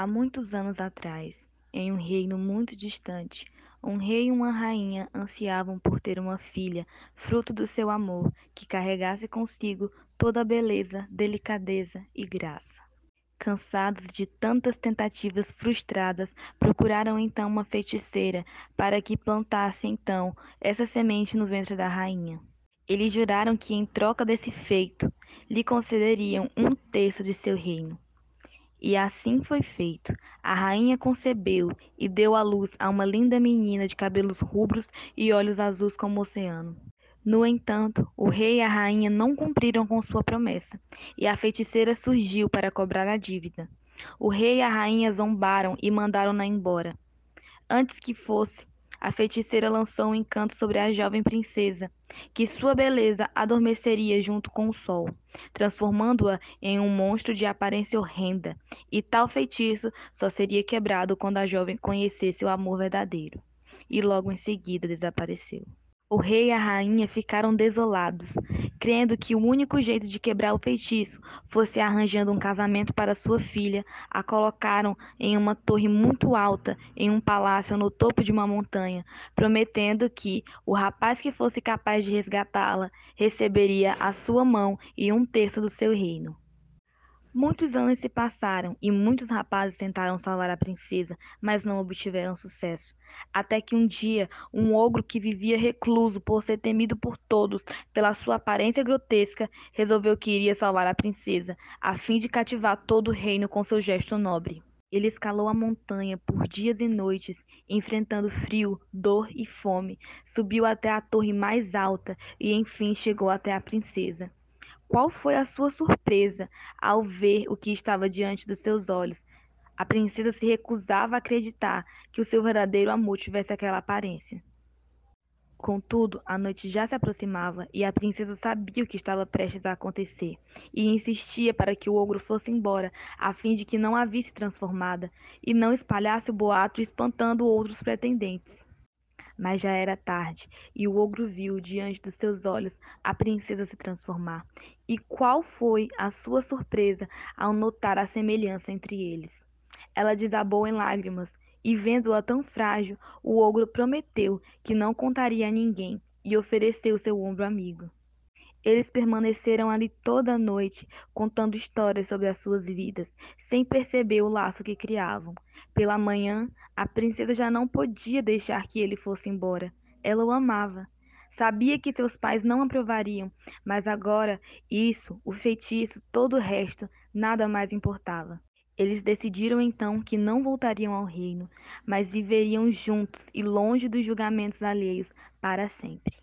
Há muitos anos atrás, em um reino muito distante, um rei e uma rainha ansiavam por ter uma filha, fruto do seu amor, que carregasse consigo toda a beleza, delicadeza e graça. Cansados de tantas tentativas frustradas, procuraram então uma feiticeira para que plantasse então essa semente no ventre da rainha. Eles juraram que, em troca desse feito, lhe concederiam um terço de seu reino. E assim foi feito. A rainha concebeu e deu à luz a uma linda menina de cabelos rubros e olhos azuis como o oceano. No entanto, o rei e a rainha não cumpriram com sua promessa, e a feiticeira surgiu para cobrar a dívida. O rei e a rainha zombaram e mandaram-na embora. Antes que fosse, a feiticeira lançou um encanto sobre a jovem princesa, que sua beleza adormeceria junto com o sol, transformando-a em um monstro de aparência horrenda, e tal feitiço só seria quebrado quando a jovem conhecesse o amor verdadeiro. E logo em seguida desapareceu. O rei e a rainha ficaram desolados, crendo que o único jeito de quebrar o feitiço fosse arranjando um casamento para sua filha. A colocaram em uma torre muito alta, em um palácio no topo de uma montanha, prometendo que o rapaz que fosse capaz de resgatá-la receberia a sua mão e um terço do seu reino. Muitos anos se passaram e muitos rapazes tentaram salvar a princesa, mas não obtiveram sucesso. Até que um dia, um ogro que vivia recluso por ser temido por todos pela sua aparência grotesca, resolveu que iria salvar a princesa, a fim de cativar todo o reino com seu gesto nobre. Ele escalou a montanha por dias e noites, enfrentando frio, dor e fome, subiu até a torre mais alta e enfim chegou até a princesa. Qual foi a sua surpresa ao ver o que estava diante dos seus olhos? A princesa se recusava a acreditar que o seu verdadeiro amor tivesse aquela aparência. Contudo, a noite já se aproximava e a princesa sabia o que estava prestes a acontecer e insistia para que o ogro fosse embora, a fim de que não a visse transformada e não espalhasse o boato espantando outros pretendentes. Mas já era tarde, e o ogro viu diante dos seus olhos a princesa se transformar. E qual foi a sua surpresa ao notar a semelhança entre eles? Ela desabou em lágrimas, e vendo-a tão frágil, o ogro prometeu que não contaria a ninguém e ofereceu seu ombro amigo. Eles permaneceram ali toda a noite, contando histórias sobre as suas vidas, sem perceber o laço que criavam. Pela manhã, a princesa já não podia deixar que ele fosse embora. Ela o amava. Sabia que seus pais não aprovariam, mas agora isso, o feitiço, todo o resto, nada mais importava. Eles decidiram então que não voltariam ao reino, mas viveriam juntos e longe dos julgamentos alheios para sempre.